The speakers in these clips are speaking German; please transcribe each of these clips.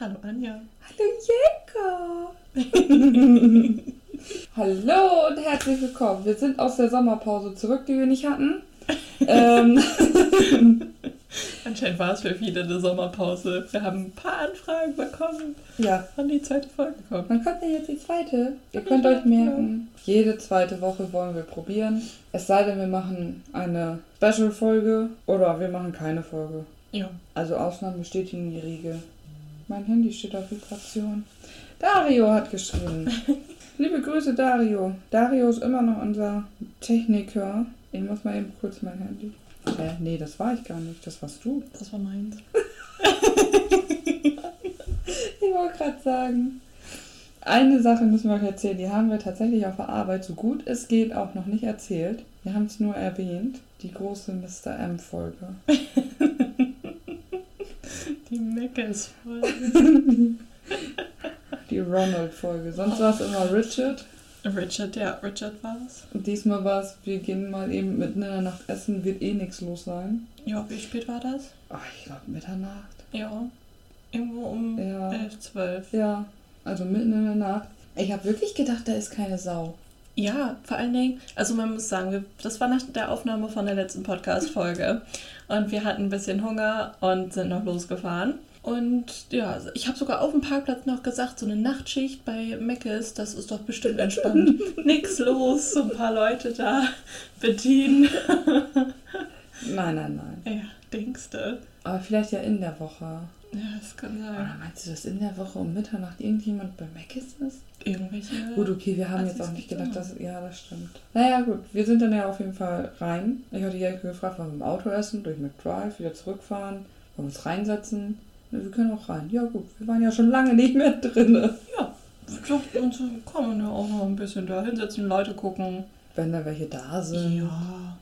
Hallo Anja. Hallo Jenka. Hallo und herzlich willkommen. Wir sind aus der Sommerpause zurück, die wir nicht hatten. ähm, Anscheinend war es für viele eine Sommerpause. Wir haben ein paar Anfragen bekommen. ja, Wann die zweite Folge kommt. dann kommt ja jetzt die zweite. Ihr könnt euch merken, jede zweite Woche wollen wir probieren. Es sei denn, wir machen eine Special-Folge oder wir machen keine Folge. Ja. Also Ausnahmen bestätigen die Regel. Mein Handy steht auf Vibration. Dario hat geschrieben. Liebe Grüße, Dario. Dario ist immer noch unser Techniker. Ich muss mal eben kurz mein Handy. Äh, nee, das war ich gar nicht. Das warst du. Das war meins. Ich wollte gerade sagen. Eine Sache müssen wir euch erzählen. Die haben wir tatsächlich auf der Arbeit so gut es geht auch noch nicht erzählt. Wir haben es nur erwähnt. Die große Mr. M-Folge. Die Meckes-Folge. Die Ronald-Folge. Sonst war es immer Richard. Richard, ja, Richard war es. Und diesmal war es, wir gehen mal eben mitten in der Nacht essen, wird eh nichts los sein. Ja, wie spät war das? Ach, ich glaube Mitternacht. Ja. Irgendwo um Ja. 11, 12. Ja, also mitten in der Nacht. Ich habe wirklich gedacht, da ist keine Sau. Ja, vor allen Dingen, also man muss sagen, das war nach der Aufnahme von der letzten Podcast-Folge. Und wir hatten ein bisschen Hunger und sind noch losgefahren. Und ja, ich habe sogar auf dem Parkplatz noch gesagt, so eine Nachtschicht bei Meckes, das ist doch bestimmt entspannt. Nix los, so ein paar Leute da bedienen. Nein, nein, nein. Ja, denkst du? Aber vielleicht ja in der Woche. Ja, das kann Oder sein. meinst du, dass in der Woche um Mitternacht irgendjemand bei Mc's ist? Irgendwelche. Gut, okay, wir haben jetzt auch nicht gedacht, dass. Ja, das stimmt. Naja, gut, wir sind dann ja auf jeden Fall rein. Ich hatte Jelke gefragt, wollen wir im Auto essen, durch McDrive, wieder zurückfahren, wollen wir uns reinsetzen? Ne, wir können auch rein. Ja, gut, wir waren ja schon lange nicht mehr drin. Ja, wir dachten uns, man ja auch noch ein bisschen da hinsetzen, Leute gucken. Wenn da welche da sind. Ja.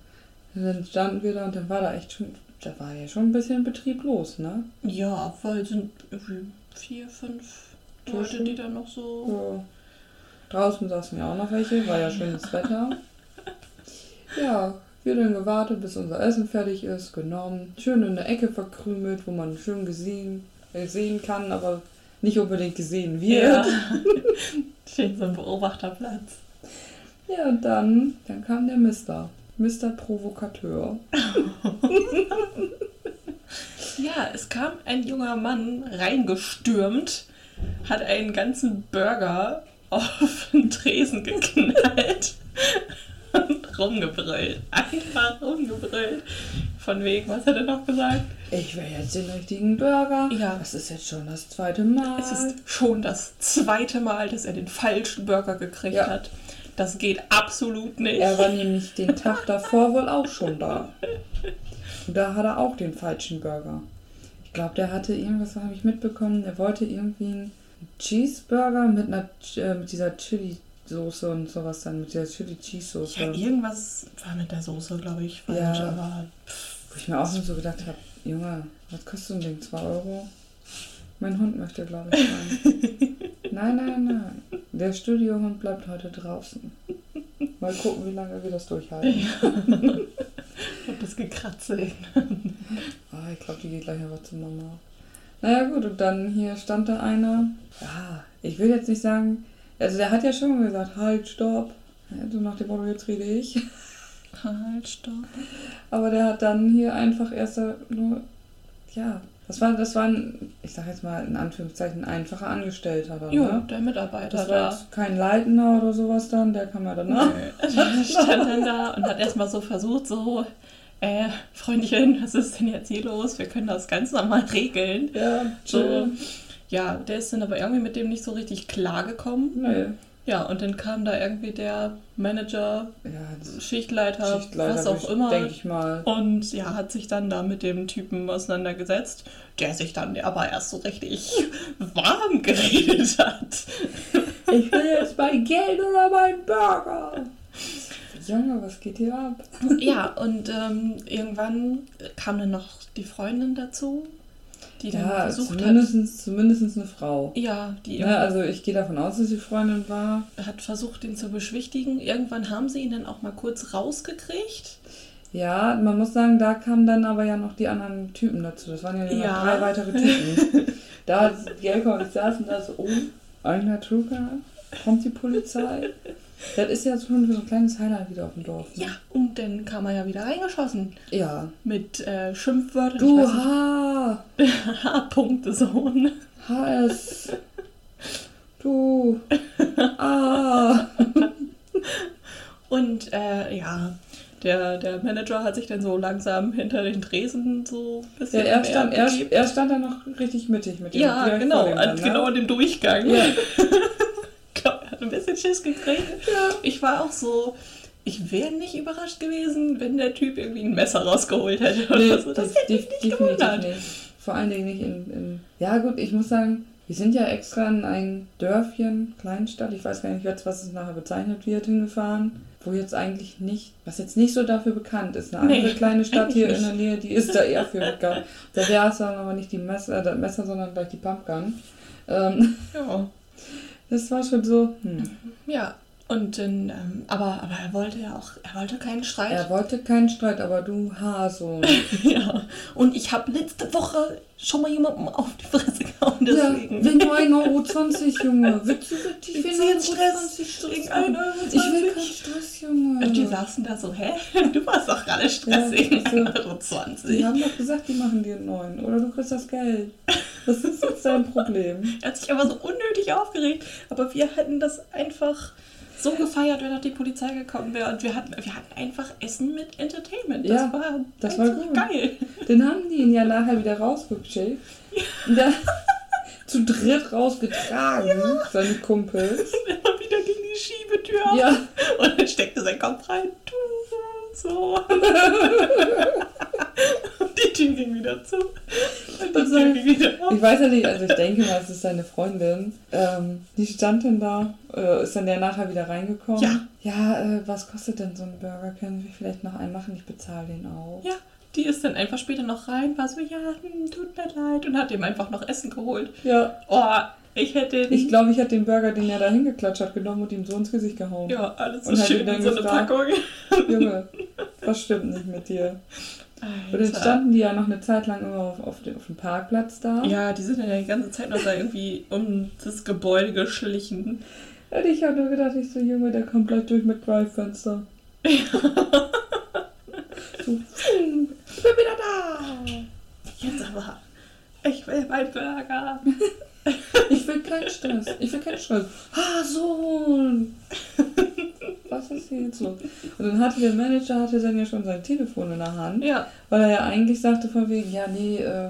Und dann standen wir da und dann war da echt schon. Da war ja schon ein bisschen Betrieb los, ne? Ja, weil es sind irgendwie vier, fünf Leute, die da noch so. Ja. Draußen saßen ja auch noch welche, war ja schönes Wetter. Ja, wir dann gewartet, bis unser Essen fertig ist, genommen, schön in der Ecke verkrümelt, wo man schön gesehen, äh, sehen kann, aber nicht unbedingt gesehen wird. Ja. Schön so ein Beobachterplatz. Ja, und dann, dann kam der Mister. Mr. Provokateur. Ja, es kam ein junger Mann reingestürmt, hat einen ganzen Burger auf den Tresen geknallt und rumgebrüllt. Einfach rumgebrüllt. Von wegen, was hat er noch gesagt? Ich will jetzt den richtigen Burger. Ja. Das ist jetzt schon das zweite Mal. Es ist schon das zweite Mal, dass er den falschen Burger gekriegt Ja. hat. Das geht absolut nicht. Er war nämlich den Tag davor wohl auch schon da. Und da hat er auch den falschen Burger. Ich glaube, der hatte irgendwas, habe ich mitbekommen, der wollte irgendwie einen Cheeseburger mit einer äh, mit dieser Chili-Soße und sowas dann, mit dieser Chili-Cheese-Soße. Ja, irgendwas war mit der Soße, glaube ich, falsch. Ja. Aber Wo ich mir auch so gedacht habe, Junge, was kostet so ein Ding? 2 Euro? Mein Hund möchte, glaube ich, rein. nein, nein, nein. Der Studiohund bleibt heute draußen. Mal gucken, wie lange wir das durchhalten. und das Gekratze. Ah, ich glaube, die geht gleich einfach zu Mama. Naja, gut, und dann hier stand da einer. Ja, ich will jetzt nicht sagen. Also, der hat ja schon gesagt: halt, stopp. Ja, so nach dem Motto, jetzt rede ich. Halt, stopp. Aber der hat dann hier einfach erst nur. Ja, das war, das war ein, ich sag jetzt mal in Anführungszeichen, einfacher Angestellter dann, Jo, ne? der Mitarbeiter Das war da. kein Leitender oder sowas dann, der kam ja danach. Der stand dann da und hat erstmal so versucht, so, äh, Freundchen, was ist denn jetzt hier los? Wir können das ganz normal regeln. Ja, So, ja, der ist dann aber irgendwie mit dem nicht so richtig klargekommen. Nee. Ja, und dann kam da irgendwie der Manager, Ja, Schichtleiter, Schichtleiter, was auch immer. denke ich mal. Und ja, hat sich dann da mit dem Typen auseinandergesetzt, der sich dann aber erst so richtig warm geredet hat. Ich will jetzt mein Geld oder meinen Burger. Junge, was geht hier ab? Ja, und ähm, irgendwann kam dann noch die Freundin dazu, die dann Ja, versucht hat. zumindest, zumindest eine Frau. Ja, die Ja, also ich gehe davon aus, dass sie Freundin war. hat versucht, ihn zu beschwichtigen. Irgendwann haben sie ihn dann auch mal kurz rausgekriegt. Ja, man muss sagen, da kamen dann aber ja noch die anderen Typen dazu. Das waren ja, Ja. drei weitere Typen. Da, die Elke und ich saßen da so, oh, einer Trucker, kommt die Polizei. Das ist ja schon so ein kleines Highlight wieder auf dem Dorf. Ne? Ja, und dann kam er ja wieder reingeschossen. Ja. Mit äh, Schimpfwörtern. Du H, nicht, H-Punkte-Sohn. HS, du A. Und äh, ja, der, der Manager hat sich dann so langsam hinter den Tresen so ein bisschen. Ja, er stand, er, er stand da noch richtig mittig mit dem. ja genau, dann, ne? genau an dem Durchgang. Ja. Ich hat ein bisschen Schiss gekriegt. Ich war auch so. Ich wäre nicht überrascht gewesen, wenn der Typ irgendwie ein Messer rausgeholt hätte. Nee, Oder so. Das hätte mich def- nicht gewundert. nicht. Vor allen Dingen nicht in, in. Ja, gut, ich muss sagen, wir sind ja extra in ein Dörfchen, Kleinstadt, ich weiß gar nicht jetzt, was es nachher bezeichnet wird, hingefahren, wo jetzt eigentlich nicht, was jetzt nicht so dafür bekannt ist. Eine andere Nee, kleine Stadt hier eigentlich in der Nähe, die ist da eher für bekannt. Da wäre es dann aber nicht die Messer, äh, das Messer, sondern gleich die Pumpgun. Ähm, Ja. Das war schon so, hm. ja. Und dann, ähm, aber, aber er wollte ja auch, er wollte keinen Streit. Er wollte keinen Streit, aber du Haso. Ja, und ich habe letzte Woche schon mal jemandem auf die Fresse gehauen, Ja, deswegen. wegen nur 1,20 Euro, Junge. Willst du wirklich wegen du jetzt 1,20 Stress? Stress Wegen haben? 1,20 Euro? Ich will keinen Stress, Junge. Und die saßen da so, hä? Du warst doch gerade Stress Ja, wegen also, 1,20 Euro. Die haben doch gesagt, die machen dir einen neuen. Oder du kriegst das Geld. Das ist jetzt dein Problem. Er hat sich aber so unnötig aufgeregt. Aber wir hätten das einfach so gefeiert, wenn noch die Polizei gekommen wäre. Und wir hatten, wir hatten einfach Essen mit Entertainment. Das Ja, war, das war gut. geil. Dann haben die ihn ja nachher wieder rausgeschickt. Und da, zu dritt rausgetragen, seine Kumpels. Immer wieder gegen die Schiebetür. Ja, Und dann steckte sein Kopf rein. Und die Tür ging wieder zu. Und die Tür ging wieder auf. ich weiß ja nicht, also ich denke mal, es ist seine Freundin. Ähm, die stand dann da, äh, ist dann ja nachher wieder reingekommen. Ja. Ja, äh, was kostet denn so ein Burger? Können wir vielleicht noch einen machen? Ich bezahle den auch. Ja, die ist dann einfach später noch rein, war so, ja, hm, tut mir leid. Und hat ihm einfach noch Essen geholt. Ja, Oh, ich hätte den. ich glaube, ich hätte den Burger, den er da hingeklatscht hat, genommen und ihm so ins Gesicht gehauen. Ja, alles so Und schön dann in so eine gefragt. Packung. Junge, was stimmt nicht mit dir? Und dann Alter. standen die ja noch eine Zeit lang immer auf, auf, dem, auf dem Parkplatz da. Ja, die sind ja die ganze Zeit noch da irgendwie um das Gebäude geschlichen. Und ich habe nur gedacht, ich so, Junge, der kommt gleich durch mit Drive-Fenster. so, hm, ich bin wieder da. Jetzt aber. Ich will mein Burger. Ich will keinen Stress. Ich will keinen Stress. Ah, Sohn. Was ist hier jetzt los? Und dann hatte der Manager hatte dann ja schon sein Telefon in der Hand, Ja, weil er ja eigentlich sagte von wegen, ja, nee, äh,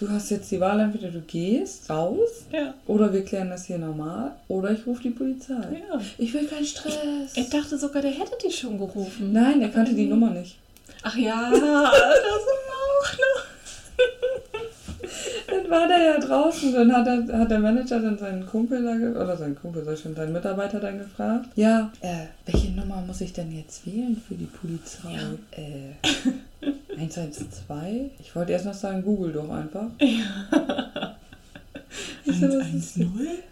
du hast jetzt die Wahl, entweder du gehst raus ja, oder wir klären das hier normal oder ich rufe die Polizei. ja. Ich will keinen Stress. Ich dachte sogar, der hätte die schon gerufen. Nein, er kannte die Nummer nicht. Ach ja, das ist auch noch. Dann war der ja draußen, dann hat, er, hat der Manager dann seinen Kumpel da, oder seinen Kumpel, ich schon, seinen Mitarbeiter dann gefragt. Ja, äh, welche Nummer muss ich denn jetzt wählen für die Polizei? Äh, 112? Ich wollte erst noch sagen, google doch einfach. Ist das?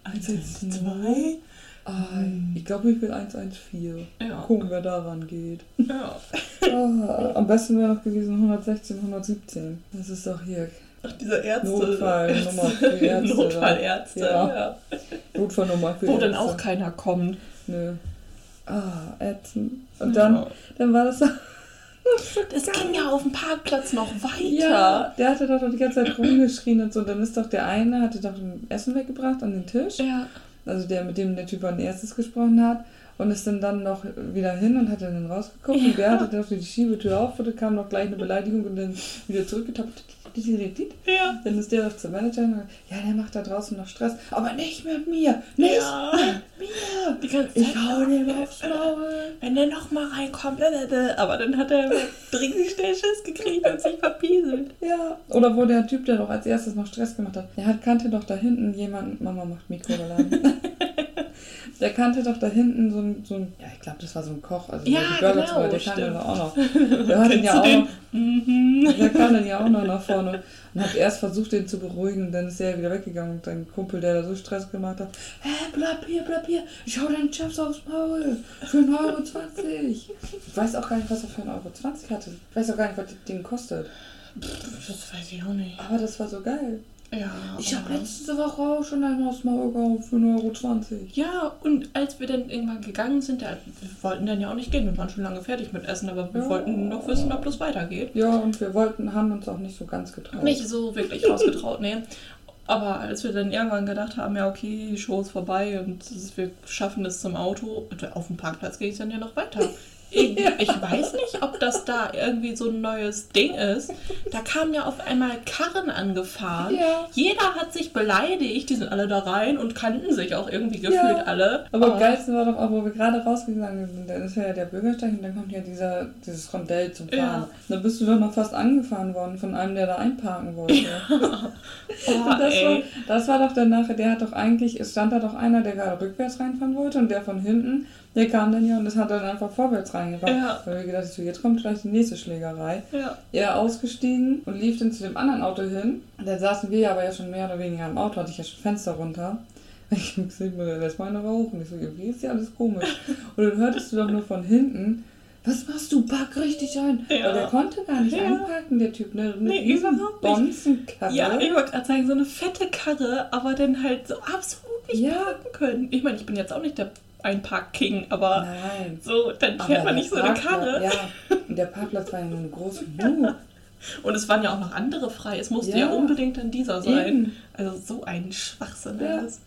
112. Ah, ich glaube, ich will 114. Ja. Gucken, wer daran geht. Ja. Ah, am besten wäre noch gewesen 116, 117. Das ist doch hier Ach, diese Ärzte. Notfallnummer für Ärzte. Notfallärzte, Ja. ja. Notfallnummer für Wo dann Ärzte. auch keiner kommt. Nö. Ah, ätzend. Und dann, Ja. dann war das. Das ging ja auf dem Parkplatz noch weiter. Ja, der hatte doch die ganze Zeit rumgeschrien und so. Und dann ist doch der eine, hatte doch ein Essen weggebracht an den Tisch. Ja. Also der, mit dem der Typ an erstes gesprochen hat. Und ist dann dann noch wieder hin und hat dann rausgeguckt. Und der hatte dann die Schiebetür auf und dann kam noch gleich eine Beleidigung und dann wieder zurückgetappt. Ja. Dann ist der doch zum Manager und ja, der macht da draußen noch Stress. Aber nicht mit mir. Nicht Ja. mit mir. Ich hau dem aufs Maul. Wenn der nochmal reinkommt, blablabla. aber dann hat er dringend schnell Schiss gekriegt und sich verpieselt. Ja. Oder wo der Typ, der doch als erstes noch Stress gemacht hat, der hat, kannte doch da hinten jemanden, Mama macht Mikrowellen. der kannte doch da hinten so ein, so ein ja, ich glaube, das war so ein Koch, also Ja, der die Burger genau, der kannte doch auch noch. Der hat ihn ja auch den? noch, Mhm. der kam dann ja auch noch nach vorne und hat erst versucht, den zu beruhigen, dann ist er wieder weggegangen und sein Kumpel, der da so Stress gemacht hat, hä, bleib hier, bleib hier, ich hau deinen Chefs aufs Maul, für 1,20 Euro. Ich weiß auch gar nicht, was er für 1,20 Euro hatte. Ich weiß auch gar nicht, was das Ding kostet. Das weiß ich auch nicht. Aber das war so geil. Ja. Ich habe letzte Woche auch schon einmal aus Maul gekauft für 1,20 Euro. Ja, und als wir dann irgendwann gegangen sind, da, wir wollten dann ja auch nicht gehen. Wir waren schon lange fertig mit Essen, aber wir Ja. wollten noch wissen, ob das weitergeht. Ja, und wir wollten, haben uns auch nicht so ganz getraut. Nicht so wirklich rausgetraut, nee. Aber als wir dann irgendwann gedacht haben, ja okay, die Show ist vorbei und wir schaffen es zum Auto, und auf dem Parkplatz geht es dann ja noch weiter. Ich, weiß nicht, ob das da irgendwie so ein neues Ding ist. Da kamen ja auf einmal Karren angefahren. Ja. Jeder hat sich beleidigt, die sind alle da rein und kannten sich auch irgendwie gefühlt Ja. alle. Aber Oh. am geilsten war doch auch, wo wir gerade rausgegangen sind. Dann ist ja der Bürgersteig und dann kommt ja dieser, dieses Rondell zum Fahren. Ja. Da bist du doch noch fast angefahren worden von einem, der da einparken wollte. Oh, Und das, war, das war doch dann nachher, der hat doch eigentlich, es stand da doch einer, der gerade rückwärts reinfahren wollte und der von hinten, der kam dann ja und das hat dann einfach vorwärts reingefahren. Ja. Weil wir gedacht, so, jetzt kommt gleich die nächste Schlägerei. Ja. Er ausgestiegen und lief dann zu dem anderen Auto hin. Und dann saßen wir aber ja schon mehr oder weniger im Auto, hatte ich ja schon Fenster runter. Ich hab gesehen, lass mal eine rauchen. Ich so, irgendwie ist ja alles komisch. Und dann hörtest du doch nur von hinten, was machst du? Park richtig ein. Ja. Weil der konnte gar nicht Ja. einparken, der Typ. Ne? Mit Nee, überhaupt. Bonzenkarre. Ja, ich wollte gerade sagen, so eine fette Karre, aber dann halt so absolut nicht Ja. parken können. Ich meine, ich bin jetzt auch nicht der Einpark-King, aber Nein. so, dann Aber fährt man der nicht so eine Karre. Ja, und der Parkplatz war ja nur groß genug. Und es waren ja auch noch andere frei. Es musste ja, Ja. unbedingt dann dieser sein. Eben. Also so ein Schwachsinn Ja. alles.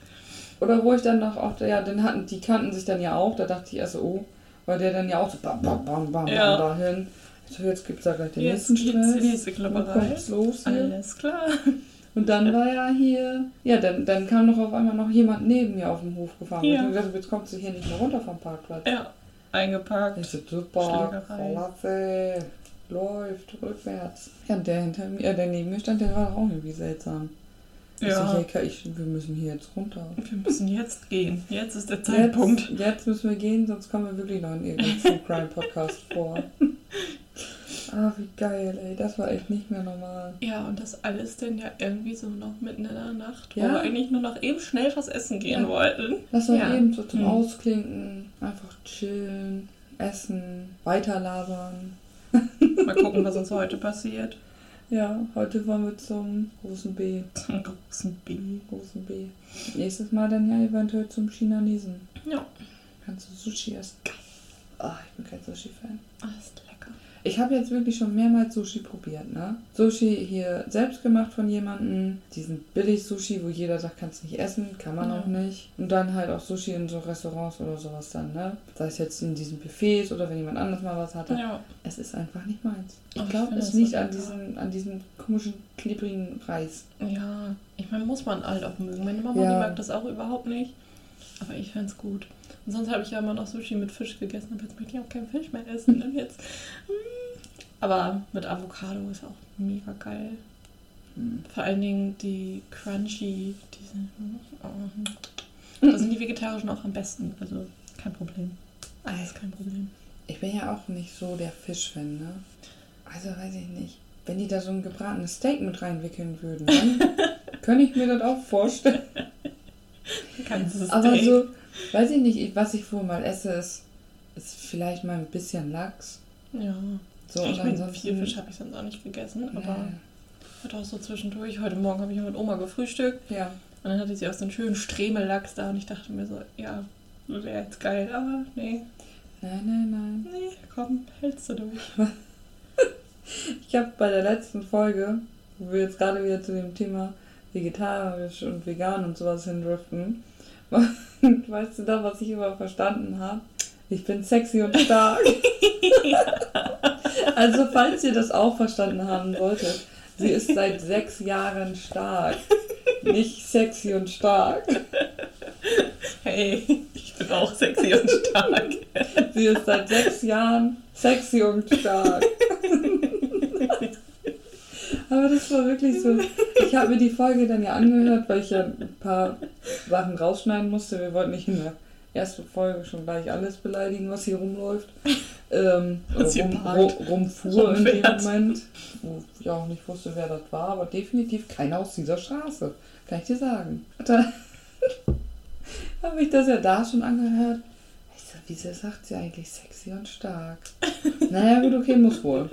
Oder wo ich dann noch auch, ja, dann hatten, die kannten sich dann ja auch, da dachte ich erst so, oh, weil der dann ja auch so bam, bam, bam, bam, Ja. bam dahin. So, jetzt gibt's da gleich den Jetzt nächsten geht's Stress. die nächste Dann Klopperei. kommt's los hier. Alles klar. Und dann war ja hier, ja, dann, dann kam noch auf einmal noch jemand neben mir auf dem Hof gefahren. Ja. Ich hab gesagt, jetzt kommst du hier nicht mehr runter vom Parkplatz. Ja, eingeparkt. Ich so, super. Klasse, läuft rückwärts. Ja, und der hinter mir, der neben mir stand, der war auch irgendwie seltsam. Ja, Ka- ich, wir müssen hier jetzt runter. wir müssen jetzt gehen. Jetzt ist der Zeitpunkt. Jetzt, jetzt müssen wir gehen, sonst kommen wir wirklich noch in irgendeinem True Crime Podcast vor. Ah, wie geil, ey. Das war echt nicht mehr normal. Ja, und das alles denn ja irgendwie so noch mitten in der Nacht, wo Ja. wir eigentlich nur noch eben schnell was essen gehen Ja. wollten. Das war Ja. eben so zum Hm. Ausklinken, einfach chillen, essen, weiterlabern. Mal gucken, was uns heute passiert. Ja, heute wollen wir zum großen B. Zum großen B. Großen B. Nächstes Mal dann ja eventuell zum Chinesen. Ja, Kannst du Sushi essen? Ah, ich bin kein Sushi-Fan. ist lecker. Ich habe jetzt wirklich schon mehrmals Sushi probiert, ne? Sushi hier selbst gemacht von jemandem. Diesen Billig-Sushi, wo jeder sagt, kannst nicht essen, kann man Ja. auch nicht. Und dann halt auch Sushi in so Restaurants oder sowas dann, ne? Sei es jetzt in diesen Buffets oder wenn jemand anders mal was hatte. Ja, Es ist einfach nicht meins. Ich glaube, es liegt an diesem, an diesem komischen, klebrigen Reis. ja. Ich meine, muss man halt auch mögen. Meine Mama, Ja. die mag das auch überhaupt nicht. Aber ich find's gut. Und sonst habe ich ja immer noch Sushi mit Fisch gegessen, aber jetzt möchte ich auch keinen Fisch mehr essen. Und jetzt. mm. Aber mit Avocado ist auch mega geil. Hm. Vor allen Dingen die Crunchy, diese. Oh. Da sind die Vegetarischen auch am besten. Also kein Problem. Alles kein Problem. Ich bin ja auch nicht so der Fischfan, ne? Also weiß ich nicht. Wenn die da so ein gebratenes Steak mit reinwickeln würden, dann könnte ich mir das auch vorstellen. Ganzes Aber Steak. so, weiß ich nicht, was ich wohl mal esse, ist, ist vielleicht mal ein bisschen Lachs. Ja. So, ich meine, viel Fisch habe ich sonst auch nicht gegessen, aber Nee. hat auch so zwischendurch. Heute Morgen habe ich mit Oma gefrühstückt Ja. und dann hatte sie auch so einen schönen Stremellachs da und ich dachte mir so, ja, wäre jetzt geil, aber nee, Nein, nein, nein. nee, komm, hältst du durch. Ich habe bei der letzten Folge, wo wir jetzt gerade wieder zu dem Thema vegetarisch und vegan und sowas hindriften, weißt du da, was ich immer verstanden habe? Ich bin sexy und stark. also, falls ihr das auch verstanden haben solltet, sie ist seit sechs Jahren stark. Nicht sexy und stark. Hey, ich bin auch sexy und stark. Sie ist seit sechs Jahren sexy und stark. Aber das war wirklich so. Ich habe mir die Folge dann ja angehört, weil ich ja ein paar Sachen rausschneiden musste. Wir wollten nicht in der ersten Folge schon gleich alles beleidigen, was hier rumläuft. Ähm, Was hier rum, rum, rumfuhr in dem. Moment. Wo ich auch nicht wusste, wer das war, aber definitiv keiner aus dieser Straße. Kann ich dir sagen. Da habe ich das ja da schon angehört. Ich so, wieso sagt sie eigentlich sexy und stark? naja, gut, okay, muss wohl.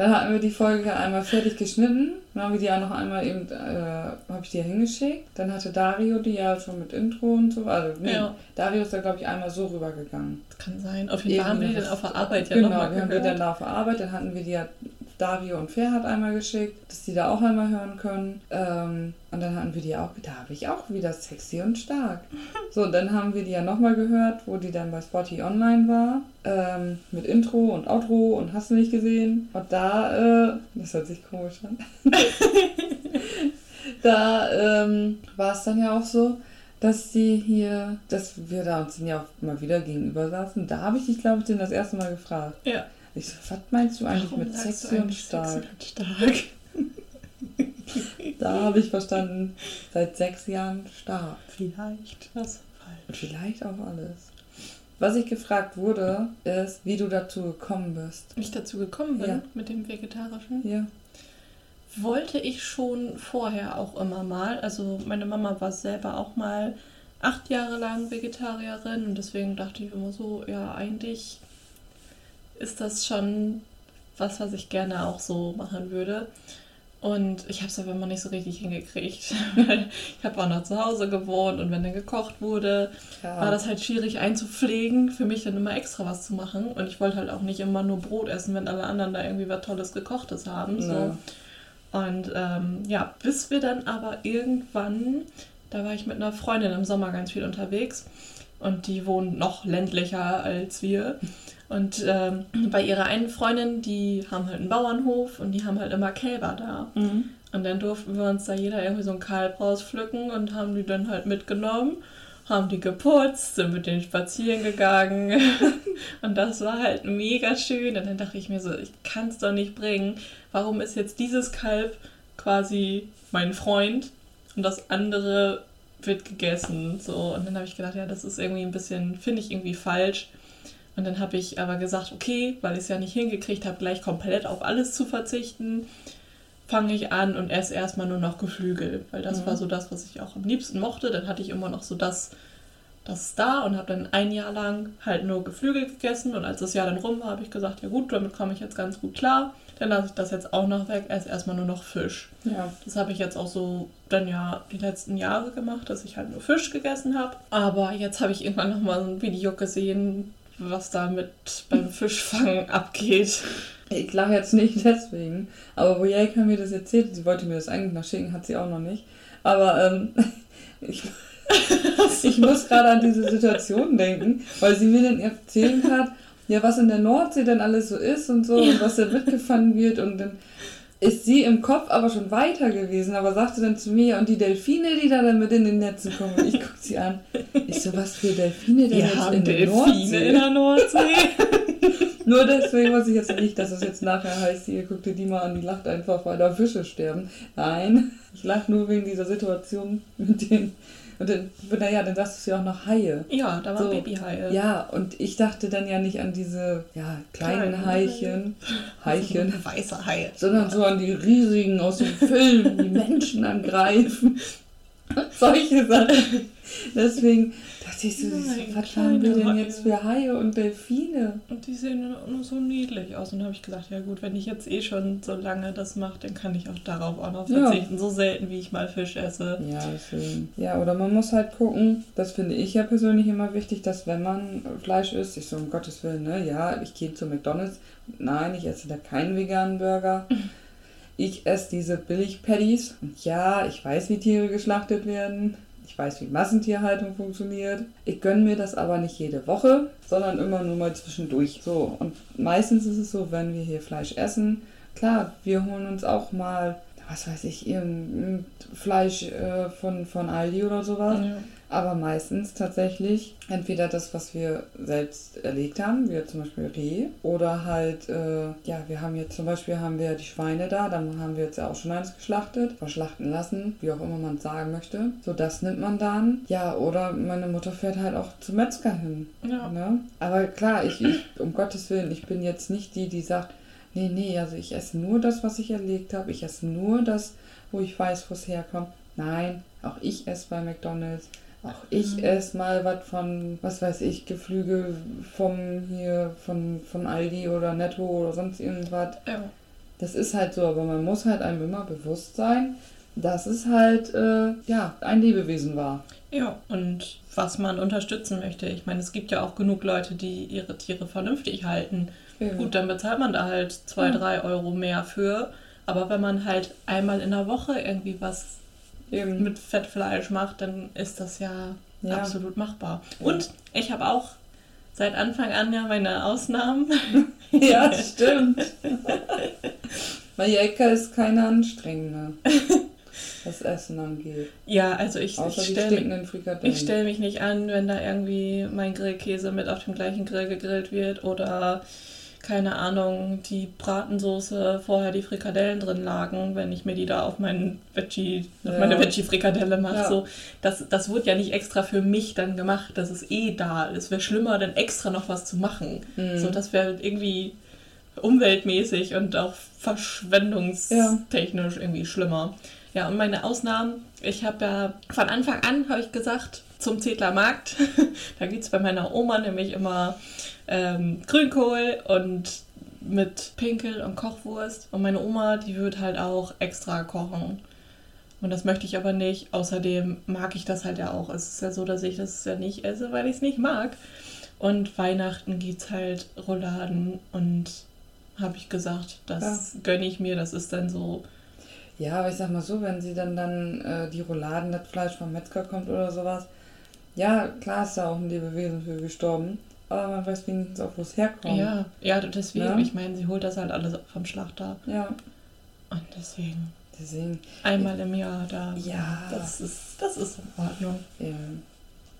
Dann hatten wir die Folge einmal fertig geschnitten. Dann haben wir die ja noch einmal eben, äh, habe ich die ja hingeschickt. Dann hatte Dario die ja schon mit Intro und so. Also, nee, Ja. Dario ist da, glaube ich, einmal so rübergegangen. Das kann sein. Auf jeden Fall haben wir die dann auf der Arbeit ja genau, nochmal wir haben die dann gehört. da auf der Arbeit. Dann hatten wir die ja, Dario und Ferhat einmal geschickt, dass die da auch einmal hören können. Ähm, und dann hatten wir die auch, da habe ich auch wieder sexy und stark. So, und dann haben wir die ja nochmal gehört, wo die dann bei Spotty online war. Ähm, mit Intro und Outro und hast du nicht gesehen. Und da, äh, das hört sich komisch an. da ähm, war es dann ja auch so, dass die hier, dass wir da uns ja auch mal wieder gegenüber saßen. Da habe ich dich, glaube ich, den das erste Mal gefragt. Ja. Ich so, was meinst du eigentlich Warum mit sexy und stark? Sexy und stark. Da habe ich verstanden, seit sechs Jahren stark. Vielleicht was Und falsch. vielleicht auch alles. Was ich gefragt wurde, ist, wie du dazu gekommen bist. Wie ich dazu gekommen bin Ja. mit dem Vegetarischen. Ja. Wollte ich schon vorher auch immer mal. Also meine Mama war selber auch mal acht Jahre lang Vegetarierin und deswegen dachte ich immer so, ja, eigentlich ist das schon was, was ich gerne auch so machen würde. Und ich habe es aber immer nicht so richtig hingekriegt. Ich habe auch noch zu Hause gewohnt und wenn dann gekocht wurde, ja. war das halt schwierig einzupflegen, für mich dann immer extra was zu machen. Und ich wollte halt auch nicht immer nur Brot essen, wenn alle anderen da irgendwie was Tolles gekochtes haben. So. Und ähm, ja, bis wir dann aber irgendwann, da war ich mit einer Freundin im Sommer ganz viel unterwegs und die wohnt noch ländlicher als wir. Und ähm, bei ihrer einen Freundin, die haben halt einen Bauernhof und die haben halt immer Kälber da. Mhm. Und dann durften wir uns da jeder irgendwie so ein Kalb rauspflücken und haben die dann halt mitgenommen, haben die geputzt, sind mit denen spazieren gegangen. und das war halt mega schön. Und dann dachte ich mir so, ich kann es doch nicht bringen. Warum ist jetzt dieses Kalb quasi mein Freund und das andere wird gegessen? So, und dann habe ich gedacht, ja, das ist irgendwie ein bisschen, finde ich irgendwie falsch. Und dann habe ich aber gesagt, okay, weil ich es ja nicht hingekriegt habe, gleich komplett auf alles zu verzichten, fange ich an und esse erstmal nur noch Geflügel, weil das Mhm. war so das, was ich auch am liebsten mochte. Dann hatte ich immer noch so das, das da und habe dann ein Jahr lang halt nur Geflügel gegessen und als das Jahr dann rum war, habe ich gesagt, ja gut, damit komme ich jetzt ganz gut klar. Dann lasse ich das jetzt auch noch weg, esse erstmal nur noch Fisch. Ja. Das habe ich jetzt auch so dann ja die letzten Jahre gemacht, dass ich halt nur Fisch gegessen habe. Aber jetzt habe ich irgendwann noch mal so ein Video gesehen, was da mit beim Fischfangen abgeht. Ich lache jetzt nicht deswegen, aber wo Jelka mir das erzählt, sie wollte mir das eigentlich noch schicken, hat sie auch noch nicht. Aber ähm, ich, ich muss gerade an diese Situation denken, weil sie mir dann erzählt hat, ja, was in der Nordsee denn alles so ist und so und was da mitgefangen wird und dann ist sie im Kopf aber schon weiter gewesen, aber sagte dann zu mir, und die Delfine, die da dann mit in den Netzen kommen, und ich gucke sie an. Ich so, was für Delfine denn Wir jetzt haben in der Delfine Nordsee? in der Nordsee. Nur deswegen muss ich jetzt nicht, dass es jetzt nachher heißt, ihr guckt dir die mal an, die lacht einfach, weil da Fische sterben. Nein, ich lache nur wegen dieser Situation mit den. Und dann, naja, dann sagst du ja auch noch Haie. ja, da war So. Babyhaie. Ja, und ich dachte dann ja nicht an diese ja, kleinen Kleine Haiechen, Haiechen, Weiße Haie. sondern so an die riesigen aus dem Film, die Menschen angreifen. Solche Sachen. Deswegen ich so, Nein, was haben wir denn jetzt für Haie und Delfine? Und die sehen nur- nur so niedlich aus. Und habe ich gedacht, ja gut, wenn ich jetzt eh schon so lange das mache, dann kann ich auch darauf auch noch Ja. verzichten. So selten, wie ich mal Fisch esse. Ja, deswegen. Ja, oder man muss halt gucken, das finde ich ja persönlich immer wichtig, dass wenn man Fleisch isst, ich so um Gottes Willen, ne, ja, ich gehe zu McDonalds, nein, ich esse da keinen veganen Burger. Ich esse diese Billig-Patties. Und ja, ich weiß, wie Tiere geschlachtet werden. Ich weiß, wie Massentierhaltung funktioniert. Ich gönne mir das aber nicht jede Woche, sondern immer nur mal zwischendurch. So, und meistens ist es so, wenn wir hier Fleisch essen, klar, wir holen uns auch mal, was weiß ich, irgendein Fleisch äh, von, von Aldi oder sowas. Ja. Aber meistens tatsächlich entweder das, was wir selbst erlegt haben, wie zum Beispiel Reh, oder halt, äh, ja, wir haben jetzt zum Beispiel haben wir die Schweine da, dann haben wir jetzt ja auch schon eins geschlachtet, verschlachten lassen, wie auch immer man es sagen möchte. So, das nimmt man dann. Ja, oder meine Mutter fährt halt auch zum Metzger hin. Ja. Ne? Aber klar, ich, ich, um Gottes Willen, ich bin jetzt nicht die, die sagt, nee, nee, also ich esse nur das, was ich erlegt habe, ich esse nur das, wo ich weiß, wo es herkommt. Nein, auch ich esse bei McDonalds. Auch ich Mhm. esse mal was von, was weiß ich, Geflügel vom hier, von, von Aldi oder Netto oder sonst irgendwas. ja. Das ist halt so, aber man muss halt einem immer bewusst sein, dass es halt, äh, ja, ein Lebewesen war. Ja, und was man unterstützen möchte. Ich meine, es gibt ja auch genug Leute, die ihre Tiere vernünftig halten. Ja. Gut, dann bezahlt man da halt zwei, Ja. drei Euro mehr für. Aber wenn man halt einmal in der Woche irgendwie was Eben. mit Fettfleisch macht, dann ist das ja, Ja. absolut machbar. Und ich habe auch seit Anfang an ja meine Ausnahmen. Ja, stimmt. Majeka ist keine anstrengende, was Essen angeht. Ja, also ich, ich stelle mich, stell mich nicht an, wenn da irgendwie mein Grillkäse mit auf dem gleichen Grill gegrillt wird oder keine Ahnung, die Bratensoße vorher die Frikadellen drin lagen, wenn ich mir die da auf meinen Veggie, Ja. meine Veggie-Frikadelle mache. Ja. So, das, das wurde ja nicht extra für mich dann gemacht, dass es eh da ist. Es wäre schlimmer, dann extra noch was zu machen. Mhm. So, das wäre irgendwie umweltmäßig und auch verschwendungstechnisch irgendwie schlimmer. Ja, und meine Ausnahmen, ich habe ja von Anfang an, habe ich gesagt, zum Zedler Markt, da gibt es bei meiner Oma nämlich immer ähm, Grünkohl und mit Pinkel und Kochwurst. Und meine Oma, die wird halt auch extra kochen. Und das möchte ich aber nicht. Außerdem mag ich das halt ja auch. Es ist ja so, dass ich das ja nicht esse, weil ich es nicht mag. Und Weihnachten gibt es halt Rouladen und habe ich gesagt, das gönne ich mir. Das ist dann so, Ja, aber ich sag mal so, wenn sie dann dann äh, die Rouladen, das Fleisch vom Metzger kommt oder sowas, ja, klar ist da auch ein Lebewesen für gestorben, aber man weiß wenigstens auch, wo es herkommt. ja, ja, deswegen, Ja. ich meine, sie holt das halt alles vom Schlachter. Ja, Und deswegen deswegen, einmal im Jahr da. Ja. Das ist, das ist in Ordnung. ähm,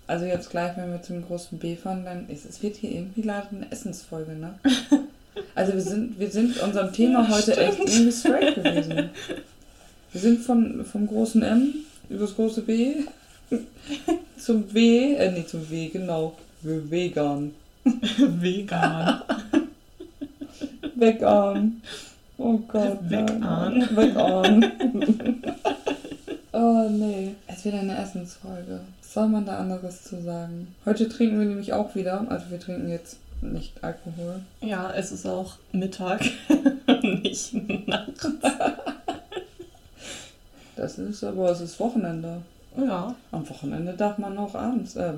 also jetzt gleich, wenn wir zum großen B fahren, dann ist es wird hier irgendwie leider eine Essensfolge, ne? Also wir sind, wir sind unserem Thema Ja, heute echt stimmt. irgendwie straight gewesen. Wir sind von, vom großen M über das große B zum W, äh, nee, zum W, genau. Vegan. Vegan. Vegan. Oh Gott. Vegan. Vegan. oh nee. Es wird eine Essensfolge. Was soll man da anderes zu sagen? Heute trinken wir nämlich auch wieder. Also wir trinken jetzt nicht Alkohol. Ja, es ist auch Mittag, nicht nachts. Das ist aber, es ist Wochenende. Ja. Am Wochenende darf man auch abends, äh,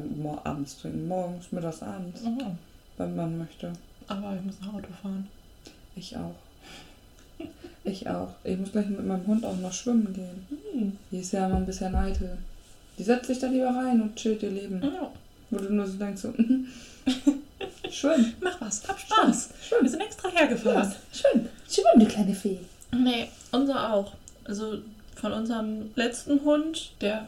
abends trinken. Morgens, mittags, abends, Mhm. wenn man möchte. Aber ich muss nach Auto fahren. Ich auch. Ich auch. Ich muss gleich mit meinem Hund auch noch schwimmen gehen. Hm. Die ist ja immer ein bisschen eitel. Die setzt sich da lieber rein und chillt ihr Leben. Ja. Wo du nur so denkst, so, mhm. schön. Mach was, hab Spaß. Wir Schön. sind extra hergefahren. Schön. Schön, die kleine Fee. Nee, unser auch. Also von unserem letzten Hund, der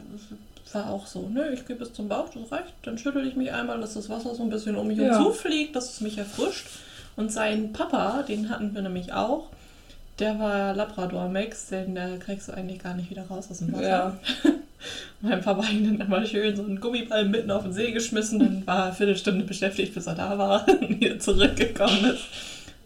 war auch so, nö, ich gehe bis zum Bauch, das reicht. Dann schüttel ich mich einmal, dass das Wasser so ein bisschen um mich Ja. hinzu fliegt, dass es mich erfrischt. Und sein Papa, den hatten wir nämlich auch, der war Labrador-Mix, den der kriegst du eigentlich gar nicht wieder raus aus dem Wasser. Ja. Mein Papa hat ihn dann immer schön so einen Gummiball mitten auf den See geschmissen, dann war eine Viertelstunde beschäftigt, bis er da war und wieder zurückgekommen ist.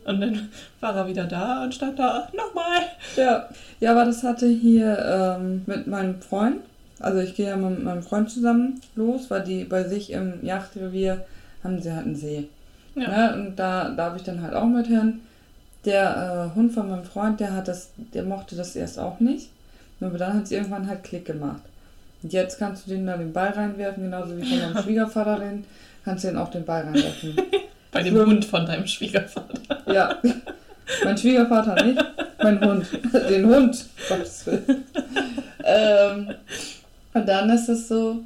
Und dann war er wieder da und stand da, nochmal. Ja. Ja, aber das hatte hier ähm, mit meinem Freund. Also ich gehe ja mit meinem Freund zusammen los, weil die bei sich im Yachtrevier haben sie halt einen See. Ja. Ne? Und da darf ich dann halt auch mit hin. Der äh, Hund von meinem Freund, der hat das, der mochte das erst auch nicht. Aber dann hat es irgendwann halt Klick gemacht. Und jetzt kannst du den da den Ball reinwerfen, genauso wie von meinem Schwiegervater den, kannst du den auch den Ball reinwerfen. Bei dem. Hund von deinem Schwiegervater. Ja. Mein Schwiegervater nicht, mein Hund. Den Hund. Gottes Willen. Ähm, und dann ist es so,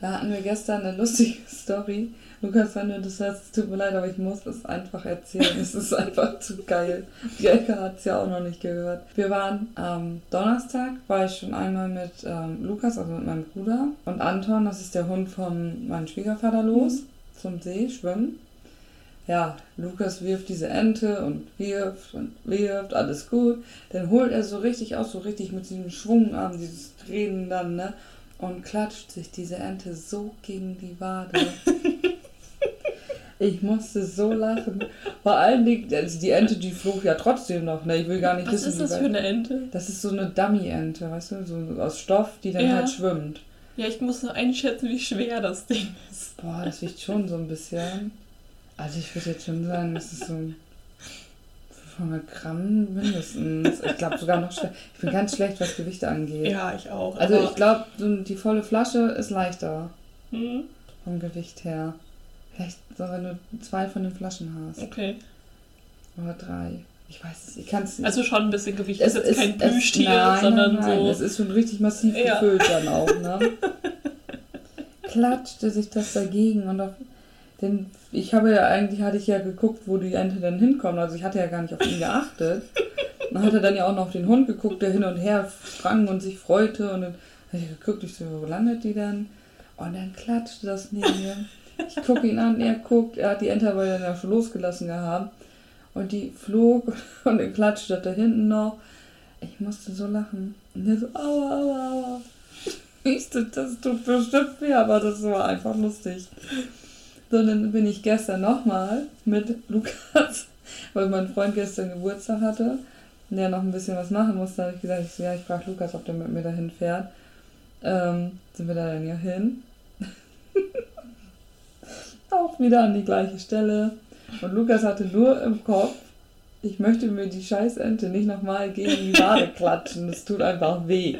da hatten wir gestern eine lustige Story. Lukas, wenn du das hörst, es tut mir leid, aber ich muss es einfach erzählen. Es ist einfach zu geil. Die Elke hat es ja auch noch nicht gehört. Wir waren am Donnerstag, war ich schon einmal mit ähm, Lukas, also mit meinem Bruder, und Anton, das ist der Hund von meinem Schwiegervater, los zum See schwimmen. Ja, Lukas wirft diese Ente und wirft und wirft, alles gut. Dann holt er so richtig aus, so richtig mit diesem Schwungarm, dieses Drehen dann, ne? Und klatscht sich diese Ente so gegen die Wade. Ich musste so lachen. Vor allen Dingen, also die Ente, die flog ja trotzdem noch, ne? Ich will gar nicht Was wissen, ist wie das für eine Ente? Das ist so eine Dummy-Ente, weißt du? So aus Stoff, die dann Ja. halt schwimmt. Ja, ich muss nur einschätzen, wie schwer das Ding ist. Boah, das wiegt schon so ein bisschen. Also ich würde jetzt schon sagen, das ist so ein 800 Gramm mindestens. Ich glaube sogar noch schlecht. Ich bin ganz schlecht, was Gewichte angeht. Ja, ich auch. Also ich glaube, so die volle Flasche ist leichter Hm, vom Gewicht her. Vielleicht so, wenn du zwei von den Flaschen hast. okay. Oder drei. Ich weiß es, ich kann es nicht. Also schon ein bisschen Gewicht. Es ist jetzt kein Plüschtier, sondern nein, nein. so. Es ist schon richtig massiv Ja. gefüllt dann auch, ne? Klatschte sich das dagegen und auf, denn ich habe ja eigentlich, hatte ich ja geguckt, wo die Ente dann hinkommt. Also ich hatte ja gar nicht auf ihn geachtet. Man hatte dann ja auch noch den Hund geguckt, der hin und her sprang und sich freute. Und dann habe ich geguckt, ich so, wo landet die denn? Und dann klatschte das neben mir. Ich gucke ihn an, er guckt, er hat die Ente aber dann ja schon losgelassen gehabt. Und die flog und dann klatschte das da hinten noch. Ich musste so lachen. Und der so, aua, aua, aua. Ich so, das tut bestimmt weh, aber das war einfach lustig. So, dann bin ich gestern nochmal mit Lukas, weil mein Freund gestern Geburtstag hatte und der noch ein bisschen was machen musste. Da habe ich gesagt, ich so, ja, ich frage Lukas, ob der mit mir dahin fährt. Ähm, sind wir da dann ja hin. Auch wieder an die gleiche Stelle. Und Lukas hatte nur im Kopf, ich möchte mir die Scheißente nicht nochmal gegen die Wade klatschen. Das tut einfach weh.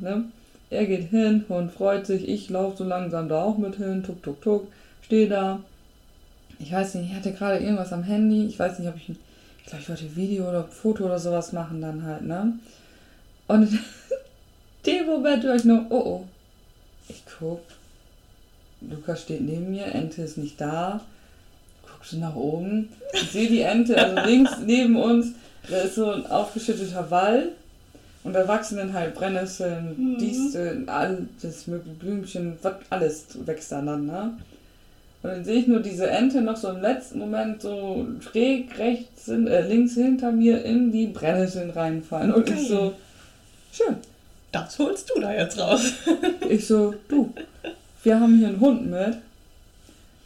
Ne? Er geht hin, Hund freut sich, ich laufe so langsam da auch mit hin, tuk tuk tuk, stehe da. Ich weiß nicht, ich hatte gerade irgendwas am Handy. Ich weiß nicht, ob ich, ein- ich glaube, ich wollte Video oder Foto oder sowas machen dann halt, ne? Und in dem Moment höre ich nur, oh oh. Ich guck, Lukas steht neben mir, Ente ist nicht da. Guckst du nach oben, ich sehe die Ente, also links neben uns, da ist so ein aufgeschütteter Wald. Und da wachsen dann halt Brennnesseln, Mhm. Disteln, alles mögliche Blümchen, was alles wächst da dann, ne? Und dann sehe ich nur diese Ente noch so im letzten Moment so schräg rechts, äh, links hinter mir in die Brennnesseln reinfallen. Und ich so, schön. Das holst du da jetzt raus. Ich so, du, wir haben hier einen Hund mit.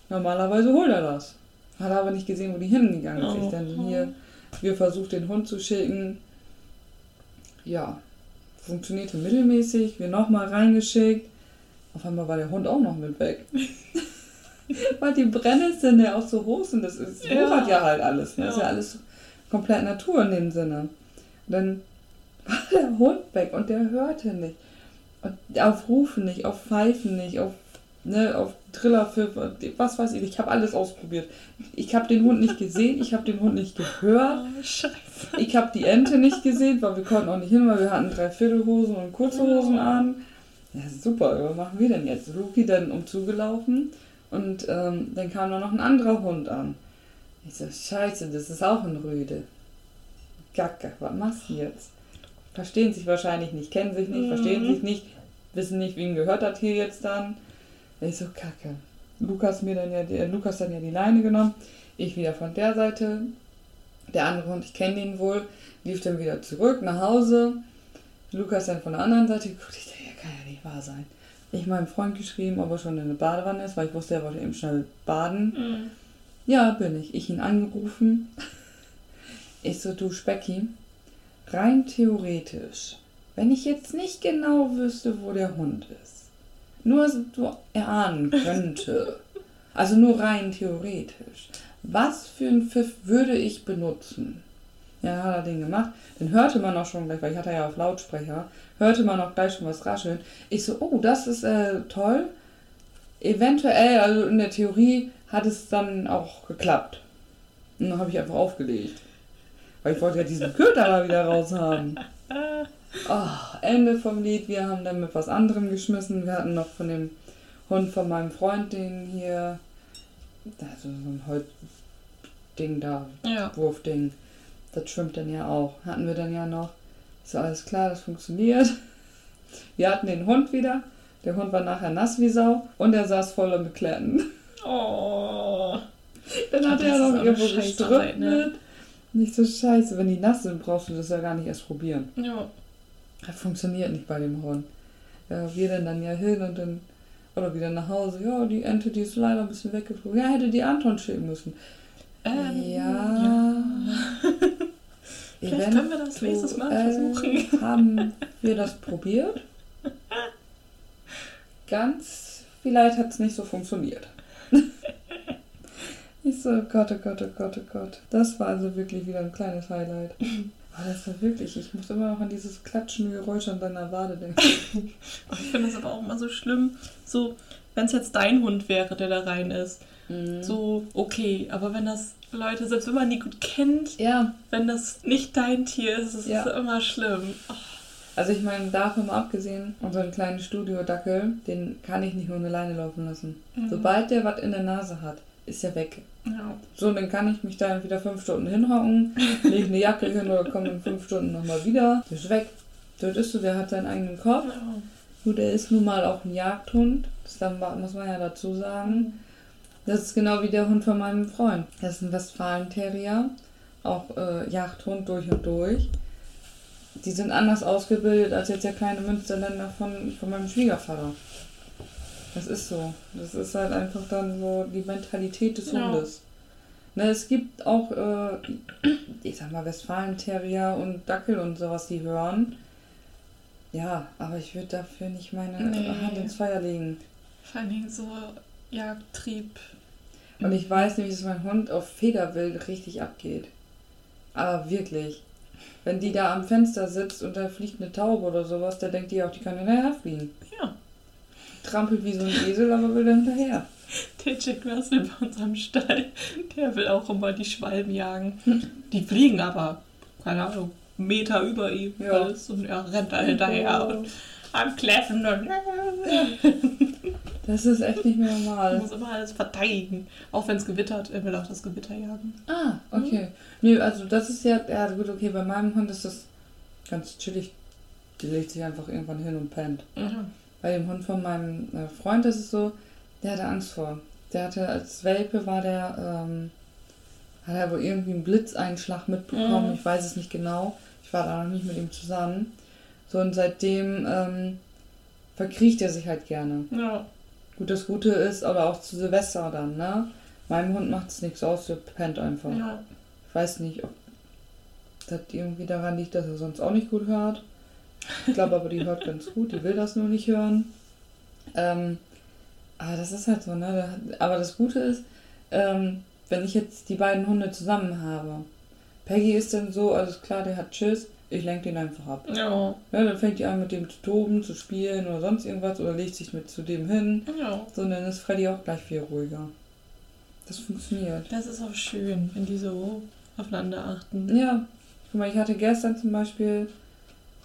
Normalerweise holt er das. Hat aber nicht gesehen, wo die hingegangen ist. Ich dann Oh. hier, wir versucht den Hund zu schicken. Ja, funktionierte mittelmäßig. Wir nochmal reingeschickt. Auf einmal war der Hund auch noch mit weg. Weil die Brennnesseln ja auch so hoch sind. Das ist, Ja. wuchert ja halt alles. Ne? Das ist Ja. ja alles komplett Natur in dem Sinne. Und dann war der Hund weg und der hörte nicht. Und auf Rufen nicht, auf Pfeifen nicht, auf, ne, auf Trillerpfiffer, was weiß ich. Ich habe alles ausprobiert. Ich habe den Hund nicht gesehen, ich habe den Hund nicht gehört. Oh, scheiße. Ich habe die Ente nicht gesehen, weil wir konnten auch nicht hin, weil wir hatten Dreiviertelhosen und kurze Hosen an. Ja, super, was machen wir denn jetzt? Luki dann umzugelaufen und ähm, dann kam da noch ein anderer Hund an. Ich so, scheiße, das ist auch ein Rüde. Gacke, was machst du jetzt? Verstehen sich wahrscheinlich nicht, kennen sich nicht, verstehen Mhm. sich nicht, wissen nicht, wem gehört das hier jetzt dann. Ich so, kacke. Lukas mir dann ja, die, äh, Lukas dann ja die Leine genommen, ich wieder von der Seite, der andere Hund, ich kenne den wohl, lief dann wieder zurück nach Hause. Lukas dann von der anderen Seite geguckt, ich dachte, ja, kann ja nicht wahr sein. Ich meinem Freund geschrieben, ob er schon in der Badewanne ist, weil ich wusste, er wollte eben schnell baden. Mhm. Ja, bin ich. Ich ihn angerufen. Ich so, du Specki, rein theoretisch, wenn ich jetzt nicht genau wüsste, wo der Hund ist, nur so erahnen könnte, also nur rein theoretisch, was für einen Pfiff würde ich benutzen? Ja, hat er den gemacht. Dann hörte man auch schon gleich, weil ich hatte ja auf Lautsprecher, hörte man auch gleich schon was rascheln. Ich so, oh, das ist äh, toll. Eventuell, also in der Theorie, hat es dann auch geklappt. Und dann habe ich einfach aufgelegt. Weil ich wollte ja diesen Köter mal wieder raus haben. Oh, Ende vom Lied. Wir haben dann mit was anderem geschmissen. Wir hatten noch von dem Hund von meinem Freund den hier. Also so ein Holzding da, Ja. Wurfding. Das schwimmt dann ja auch. Hatten wir dann ja noch. Ist alles klar, das funktioniert. Wir hatten den Hund wieder. Der Hund war nachher nass wie Sau und er saß voller Bekletten. Oh. Dann hat er noch irgendwo gestrüppelt. ne? Nicht so scheiße. Wenn die nass sind, brauchst du das ja gar nicht erst probieren. Ja. Das funktioniert nicht bei dem Hund. Ja, wir dann, dann ja hin und dann, oder wieder nach Hause. Ja, die Ente, die ist leider ein bisschen weggeflogen. Ja, hätte die Anton schicken müssen. Ähm, ja. Vielleicht können wir das nächstes Mal versuchen. Haben wir das probiert? Ganz vielleicht hat es nicht so funktioniert. Ich so, oh Gott, oh Gott, oh Gott, oh Gott. Das war also wirklich wieder ein kleines Highlight. Aber das war wirklich, ich muss immer noch an dieses klatschende Geräusch an deiner Wade denken. ich finde das aber auch immer so schlimm. So, wenn es jetzt dein Hund wäre, der da rein ist. Mhm. So, okay. Aber wenn das Leute, selbst wenn man die gut kennt, ja. wenn das nicht dein Tier ist, ist Ja. es immer schlimm. Oh. Also ich meine, davon mal abgesehen, unseren kleinen Studio-Dackel, den kann ich nicht nur alleine laufen lassen. Mhm. Sobald der was in der Nase hat, ist er weg. Ja. So, dann kann ich mich da wieder fünf Stunden hinhocken, lege eine Jacke hin oder komme in fünf Stunden nochmal wieder. Der ist weg. Das ist so, der hat seinen eigenen Kopf. Ja. Gut, er ist nun mal auch ein Jagdhund. Das muss man ja dazu sagen. Das ist genau wie der Hund von meinem Freund. Das ist ein Westfalen-Terrier. Auch äh, Jagdhund durch und durch. Die sind anders ausgebildet als jetzt der kleine Münsterländer von, von meinem Schwiegervater. Das ist so. Das ist halt einfach dann so die Mentalität des Ja. Hundes. Ne, es gibt auch, äh, ich sag mal, Westfalen-Terrier und Dackel und sowas, die hören. Ja, aber ich würde dafür nicht meine Nee. Hand ins Feuer legen. Vor allen Dingen so Jagdtrieb. Und ich weiß nämlich, dass mein Hund auf Federwild richtig abgeht. Aber wirklich. Wenn die da am Fenster sitzt und da fliegt eine Taube oder sowas, da denkt die auch, die kann hinterher fliegen. Ja. Trampelt wie so ein Esel, aber will da hinterher. Der Jack Russell bei uns am Stall, der will auch immer die Schwalben jagen. Die fliegen aber, keine Ahnung, Meter über ihm. Ja. Alles, und er rennt da hinterher und am Kläffen und Das ist echt nicht mehr normal. muss immer alles verteidigen. Auch wenn es gewittert, er will auch das Gewitter jagen. Ah, okay. Nö, also das ist ja, ja gut, okay, bei meinem Hund ist das ganz chillig. Die legt sich einfach irgendwann hin und pennt. Ja. Bei dem Hund von meinem äh, Freund ist es so, der hatte Angst vor. Der hatte als Welpe war der, ähm, hat er wohl irgendwie einen Blitzeinschlag mitbekommen. Mhm. Ich weiß es nicht genau. Ich war da noch nicht mit ihm zusammen. So und seitdem ähm, verkriecht er sich halt gerne. Ja. Gut, das Gute ist, aber auch zu Silvester dann, ne? Meinem Hund macht es nichts aus, der pennt einfach. ja. Ich weiß nicht, ob das irgendwie daran liegt, dass er sonst auch nicht gut hört. Ich glaube aber, die hört ganz gut, die will das nur nicht hören. Ähm, aber das ist halt so, ne? Aber das Gute ist, ähm, wenn ich jetzt die beiden Hunde zusammen habe, Peggy ist dann so, alles klar, der hat Tschüss, ich lenke den einfach ab. Ja. Ja, dann fängt die an mit dem zu toben, zu spielen oder sonst irgendwas oder legt sich mit zu dem hin. Ja. So, und dann ist Freddy auch gleich viel ruhiger. Das funktioniert. Das ist auch schön, wenn die so aufeinander achten. Ja, guck mal, ich hatte gestern zum Beispiel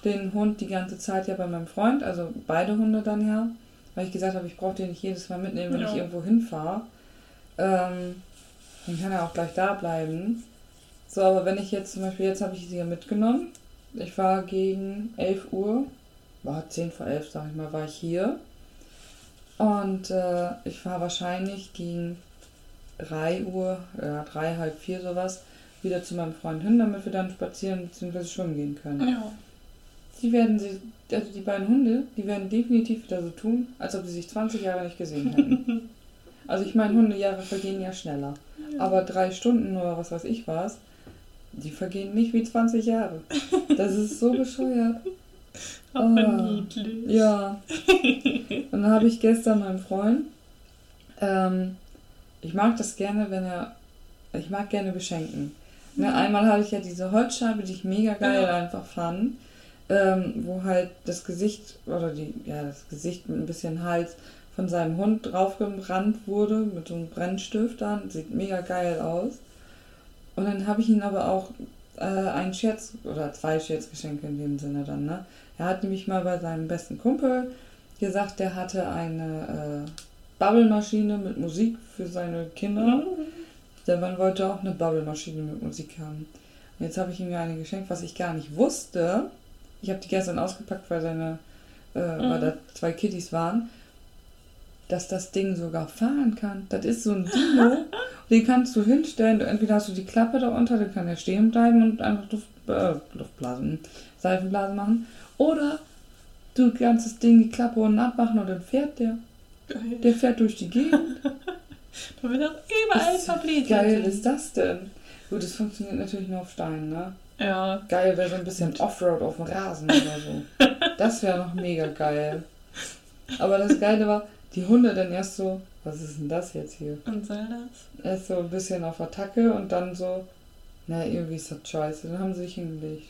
den Hund die ganze Zeit ja bei meinem Freund, also beide Hunde dann ja, weil ich gesagt habe, ich brauche den nicht jedes Mal mitnehmen, wenn Ja. ich irgendwo hinfahre. Ähm, dann kann er auch gleich da bleiben. So, aber wenn ich jetzt zum Beispiel, jetzt habe ich sie ja mitgenommen. Ich war gegen 11 Uhr, war 10 vor 11, sag ich mal, war ich hier. Und äh, ich war wahrscheinlich gegen 3 Uhr, ja, 3, halb 4 sowas, wieder zu meinem Freund hin, damit wir dann spazieren bzw. schwimmen gehen können. Ja. Die werden sie, also die beiden Hunde, die werden definitiv wieder so tun, als ob sie sich 20 Jahre nicht gesehen hätten. also ich meine, Hundejahre vergehen ja schneller. Aber drei Stunden oder was weiß ich was, die vergehen nicht wie 20 Jahre. Das ist so bescheuert. Aber Ah. niedlich. Ja. Und dann habe ich gestern meinem Freund, ähm, ich mag das gerne, wenn er, ich mag gerne beschenken. Ne, einmal hatte ich ja diese Holzscheibe, die ich mega geil Ja. einfach fand, ähm, wo halt das Gesicht, oder die, ja, das Gesicht mit ein bisschen Hals von seinem Hund draufgebrannt wurde, mit so einem Brennstift dann, sieht mega geil aus. Und dann habe ich ihn aber auch äh, ein Scherz, oder zwei Scherzgeschenke in dem Sinne dann, ne? Er hat nämlich mal bei seinem besten Kumpel gesagt, der hatte eine äh, Bubble-Maschine mit Musik für seine Kinder. Der Mann wollte auch eine Bubble-Maschine mit Musik haben. Und jetzt habe ich ihm ja eine geschenkt, was ich gar nicht wusste. Ich habe die gestern ausgepackt, weil seine, äh, weil Mhm. da zwei Kitties waren. Dass das Ding sogar fahren kann. Das ist so ein Dino. den kannst du hinstellen. Entweder hast du die Klappe da unter, dann kann er stehen bleiben und einfach Luft, äh, Luftblasen, Seifenblasen machen. Oder du kannst das Ding die Klappe unten abmachen und dann fährt der. Geil. Der fährt durch die Gegend. Da wird auch überall Wie verbläht. geil ist das denn? Gut, das funktioniert natürlich nur auf Steinen, ne? Ja. Geil wäre so ein bisschen Offroad auf dem Rasen oder so. Das wäre noch mega geil. Aber das Geile war, die Hunde dann erst so, was ist denn das jetzt hier? Und soll das? Er ist so ein bisschen auf Attacke und dann so, na, irgendwie ist das scheiße. Dann haben sie sich hingelegt.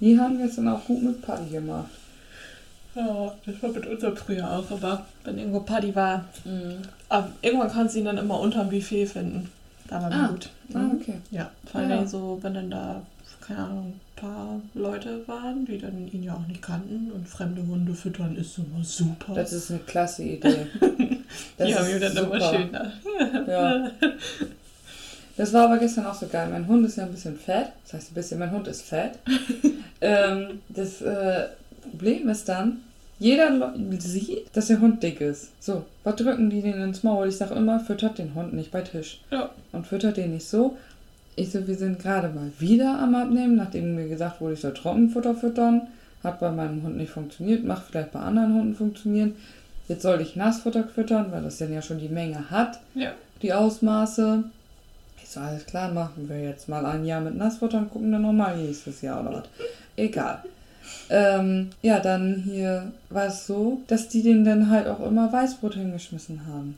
Die haben gestern auch gut mit Party gemacht. Ja, das war mit unserem früher auch, aber wenn irgendwo Party war. Aber irgendwann kannst du ihn dann immer unterm Buffet finden. Da war Ah. gut. Ah, okay. Ja, vor allem Ja. so, wenn dann da, keine Ahnung, ein paar Leute waren, die dann ihn ja auch nicht kannten und fremde Hunde füttern ist immer super. Das ist eine klasse Idee. Das die haben ihm dann immer super. schön da. Ja. Das war aber gestern auch so geil. Mein Hund ist ja ein bisschen fett. Das heißt ein bisschen, mein Hund ist fett. ähm, das äh, Problem ist dann, jeder sieht, dass der Hund dick ist. So, was drücken die den ins Maul? Ich sage immer, füttert den Hund nicht bei Tisch. Ja. Und füttert den nicht so. Ich so, wir sind gerade mal wieder am Abnehmen, nachdem mir gesagt wurde, ich soll Trockenfutter füttern. Hat bei meinem Hund nicht funktioniert, macht vielleicht bei anderen Hunden funktionieren. Jetzt soll ich Nassfutter füttern, weil das dann ja schon die Menge hat Ja. die Ausmaße. Ich so, alles klar, machen wir jetzt mal ein Jahr mit Nassfutter und gucken dann nochmal nächstes Jahr oder was. Egal. Ähm, ja, dann hier war es so, dass die den dann halt auch immer Weißbrot hingeschmissen haben.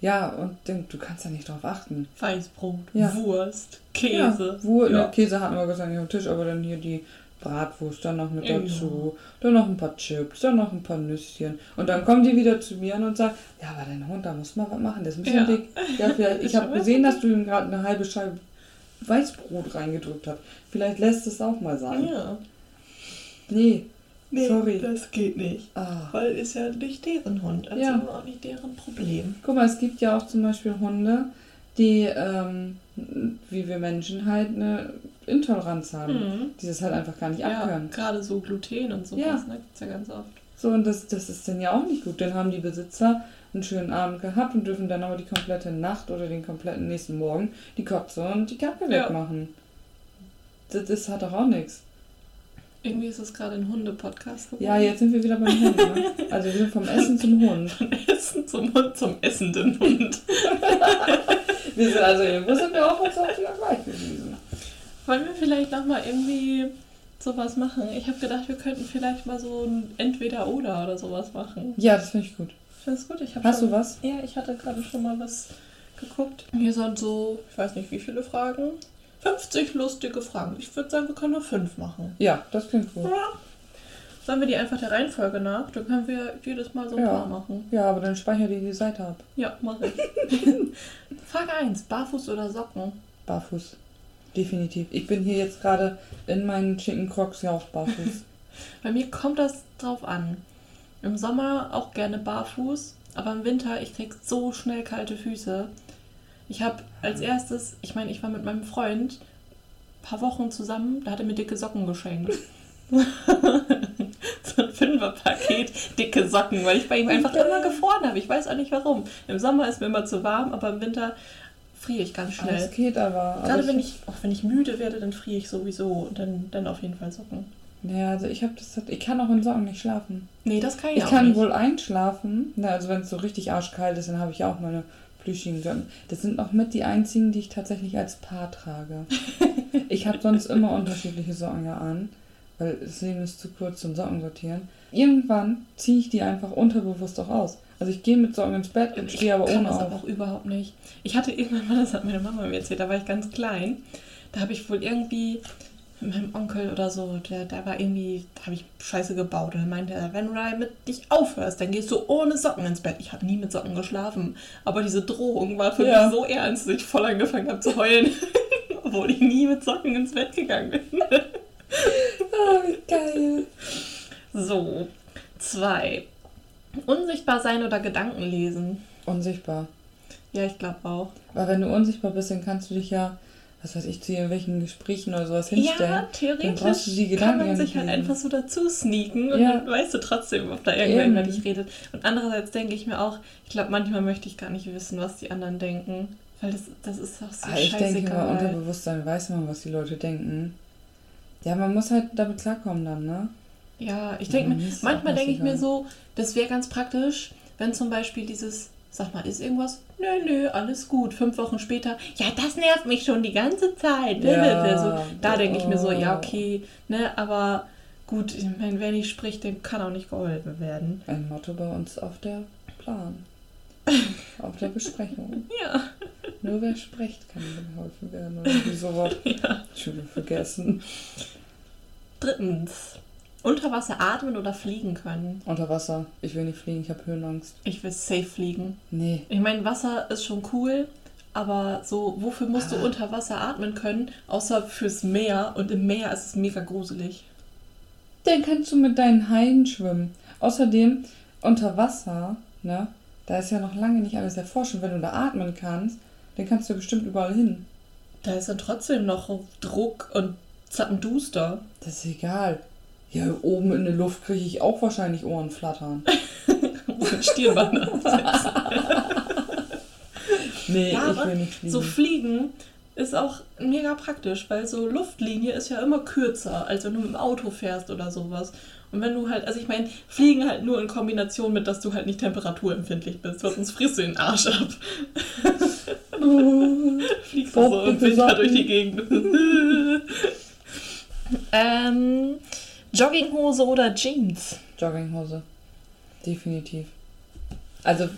Ja, und denk, du kannst ja nicht drauf achten. Weißbrot, Ja. Wurst, Ja, Käse. Wur Ja. Käse hatten wir Gott nicht auf dem Tisch, aber dann hier die Bratwurst, dann noch mit Ja. dazu, dann noch ein paar Chips, dann noch ein paar Nüsschen. Und dann kommen die wieder zu mir und sagen, ja, aber dein Hund, da muss man was machen, der ist ein bisschen Ja. dick. Ja, vielleicht, ich habe gesehen, dass du ihm gerade eine halbe Scheibe Weißbrot reingedrückt hast. Vielleicht lässt es auch mal sein. Ja. Nee, Nee, Sorry. das geht nicht. ah. Weil ist ja nicht deren Hund, also Ja. auch nicht deren Problem. Guck mal, es gibt ja auch zum Beispiel Hunde, die, ähm, wie wir Menschen halt, eine Intoleranz haben, Mhm. die das halt einfach gar nicht Ja, abkönnen. gerade so Gluten und sowas, Ja. ne? Gibt's ja ganz oft. So, und das, das ist dann ja auch nicht gut. Dann haben die Besitzer einen schönen Abend gehabt und dürfen dann aber die komplette Nacht oder den kompletten nächsten Morgen die Kotze und die Kacke Ja. wegmachen. Das, das hat doch auch nichts. Irgendwie ist es gerade ein Hunde-Podcast geworden. Ja, jetzt sind wir wieder beim Hund. Ne? Also wir sind vom Essen zum Hund. Essen zum Hund, zum essenden Hund. Wir sind also irgendwo sind wir auch uns auch wieder gleich gewesen. Wollen wir vielleicht nochmal irgendwie sowas machen? Ich habe gedacht, wir könnten vielleicht mal so ein Entweder-Oder oder sowas machen. Ja, das finde ich gut. Findest du gut? Ich Hast schon, du was? Ja, ich hatte gerade schon mal was geguckt. Hier sind so, ich weiß nicht wie viele Fragen. 50 lustige Fragen. Ich würde sagen, wir können nur fünf machen. Ja, das klingt gut. Ja. Sollen wir die einfach der Reihenfolge nach? Dann können wir jedes Mal so ein Ja. paar machen. Ja, aber dann speicher dir die Seite ab. Ja, mach ich. Frage 1. Barfuß oder Socken? Barfuß. Definitiv. Ich bin hier jetzt gerade in meinen Chicken Crocs ja auch barfuß. Bei mir kommt das drauf an. Im Sommer auch gerne barfuß, aber im Winter, ich krieg so schnell kalte Füße. Ich habe als erstes, ich meine, ich war mit meinem Freund ein paar Wochen zusammen, da hat er mir dicke Socken geschenkt. so ein Fünferpaket dicke Socken, weil ich bei ihm einfach immer gefroren habe. Ich weiß auch nicht warum. Im Sommer ist mir immer zu warm, aber im Winter friere ich ganz schnell. Das geht aber. aber Gerade wenn ich, auch wenn ich müde werde, dann friere ich sowieso. Und dann, dann auf jeden Fall Socken. Ja, also ich habe das. Ich kann auch in Socken nicht schlafen. Nee, das kann ich, Ich auch kann nicht. wohl einschlafen. Na, also wenn es so richtig arschkalt ist, dann habe ich auch meine plüschigen Socken. Das sind auch mit die einzigen, die ich tatsächlich als Paar trage. ich habe sonst immer unterschiedliche Socken ja an, weil das Leben ist zu kurz zum Socken sortieren. Irgendwann ziehe ich die einfach unterbewusst auch aus. Also ich gehe mit Socken ins Bett und stehe aber ohne das aber auf. auch überhaupt nicht. Ich hatte irgendwann mal, das hat meine Mama mir erzählt, da war ich ganz klein. Da habe ich wohl irgendwie mit meinem Onkel oder so, der, der war irgendwie, da habe ich Scheiße gebaut. Und dann meinte er, wenn du damit nicht aufhörst, dann gehst du ohne Socken ins Bett. Ich habe nie mit Socken geschlafen. Aber diese Drohung war für Ja. mich so ernst, dass ich voll angefangen habe zu heulen. Obwohl ich nie mit Socken ins Bett gegangen bin. Ah, wie geil. So, zwei. Unsichtbar sein oder Gedanken lesen. Unsichtbar. Ja, ich glaube auch. Weil wenn du unsichtbar bist, dann kannst du dich ja, was weiß ich, zu irgendwelchen Gesprächen oder sowas hinstellen. Ja, theoretisch kann man sich halt einfach so dazu sneaken und Ja. dann weißt du trotzdem, ob da irgendwer über dich redet. Und andererseits denke ich mir auch, ich glaube, manchmal möchte ich gar nicht wissen, was die anderen denken. Weil das, das ist doch so Ah, ich denke scheißegal. Unterbewusstsein weiß man, was die Leute denken. Ja, man muss halt damit klarkommen dann, ne? Ja, ich denke mir, manchmal auch denke ich mir so, das wäre ganz praktisch, wenn zum Beispiel dieses, sag mal, ist irgendwas? Nö, nö, alles gut. Fünf Wochen später, ja, das nervt mich schon die ganze Zeit. Ja. so, da denke ich mir so, ja, Oh. okay, ne, aber gut, ich meine, wer nicht spricht, dem kann auch nicht geholfen werden. Ein Motto bei uns auf der Plan. Auf der Besprechung. Ja. Nur wer spricht, kann ihm geholfen werden. Oder irgendwie sowas. ja. Schon wieder vergessen. Drittens. Unter Wasser atmen oder fliegen können. Unter Wasser. Ich will nicht fliegen, ich habe Höhenangst. Ich will safe fliegen. Nee. Ich meine, Wasser ist schon cool, aber so, wofür musst du Ah. unter Wasser atmen können, außer fürs Meer? Und im Meer ist es mega gruselig. Dann kannst du mit deinen Haien schwimmen. Außerdem, unter Wasser, ne? Da ist ja noch lange nicht alles erforscht. Und wenn du da atmen kannst, dann kannst du bestimmt überall hin. Da ist dann trotzdem noch Druck und Zappenduster. Das ist egal. Ja, oben in der Luft kriege ich auch wahrscheinlich Ohrenflattern. Wo ein Stirnband aufsetzt. Nee, Ja, ich will nicht fliegen. So fliegen ist auch mega praktisch, weil so Luftlinie ist ja immer kürzer, als wenn du mit dem Auto fährst oder sowas. Und wenn du halt, also ich meine, fliegen halt nur in Kombination mit, dass du halt nicht temperaturempfindlich bist, sonst frisst du den Arsch ab. Fliegst du so im Winter sag durch die. Gegend. ähm, Jogginghose oder Jeans? Jogginghose. Definitiv. Also,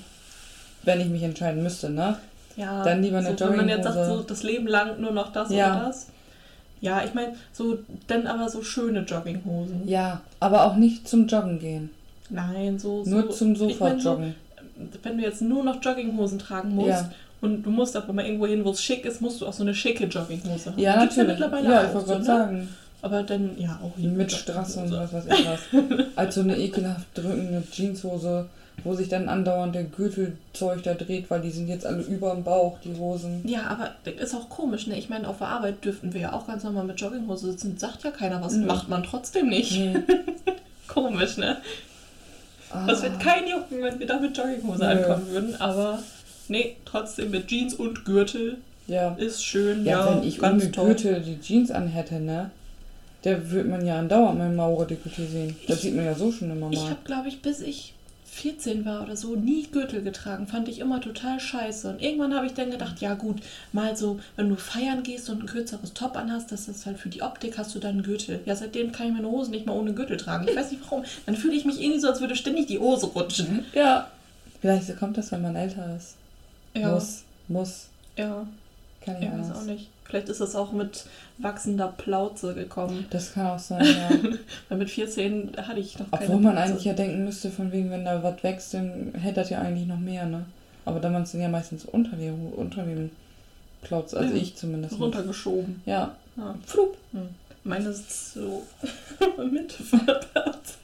wenn ich mich entscheiden müsste, ne? Ja, Dann lieber eine so, Wenn man jetzt sagt, Jogginghose. so das Leben lang nur noch das Ja. oder das. Ja, ich meine, so, dann aber so schöne Jogginghosen. Ja, aber auch nicht zum Joggen gehen. Nein, so. so Nur zum ich Sofa mein, so, joggen. wenn du jetzt nur noch Jogginghosen tragen musst Ja. und du musst aber mal irgendwo hin, wo es schick ist, musst du auch so eine schicke Jogginghose haben. Ja, Gibt's natürlich. mittlerweile Ja, auch ich wollte so, gerade ne? sagen. Aber dann, ja, auch hier Mit Strasse und was weiß ich was. Als so eine ekelhaft drückende Jeanshose, wo sich dann andauernd der Gürtelzeug da dreht, weil die sind jetzt alle über dem Bauch, die Hosen. Ja, aber das ist auch komisch, ne? Ich meine, auf der Arbeit dürften wir ja auch ganz normal mit Jogginghose sitzen. Sagt ja keiner was. Nö. Macht man trotzdem nicht. Nee. Komisch, ne? Das wird Ah, kein jucken, wenn wir da mit Jogginghose Nö. ankommen würden. Aber nee, trotzdem mit Jeans und Gürtel ja. ist schön. Ja, Ja, wenn ich ganz ohne. Gürtel die Jeans anhätte, ne? Da würde man ja andauernd mein Maurer-Dekolleté sehen. Das Ich- sieht man ja so schon immer Ich mal. habe, glaube ich, bis ich 14 war oder so, nie Gürtel getragen. Fand ich immer total scheiße. Und irgendwann habe ich dann gedacht, ja gut, mal so, wenn du feiern gehst und ein kürzeres Top anhast, das ist halt für die Optik, hast du dann einen Gürtel. Ja, seitdem kann ich meine Hose nicht mal ohne Gürtel tragen. Ich weiß nicht warum. Dann fühle ich mich irgendwie so, als würde ständig die Hose rutschen. Ja. Vielleicht kommt das, wenn man älter ist. Ja, Muss. Muss. ja. Kann ich Ich weiß auch nicht. Vielleicht ist das auch mit wachsender Plauze gekommen. Das kann auch sein, ja. Weil mit 14 hatte ich noch keine Obwohl man Plauze. eigentlich ja denken müsste, von wegen, wenn da was wächst, dann hält das ja eigentlich noch mehr, ne? Aber da man es ja meistens unter dem, unter dem Plotz, also Ja. ich zumindest. runtergeschoben. Ja. Ja. Flup. Hm. Meine ist so Plauze.